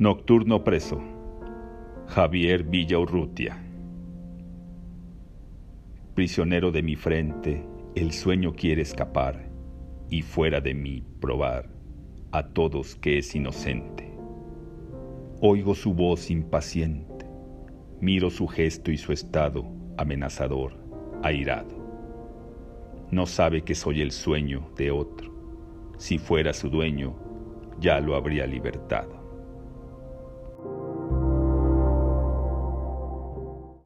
Nocturno preso. Javier Villa Urrutia. Prisionero de mi frente, el sueño quiere escapar y fuera de mí probar a todos que es inocente. Oigo su voz impaciente, miro su gesto y su estado amenazador, airado. No sabe que soy el sueño de otro. Si fuera su dueño, ya lo habría libertado.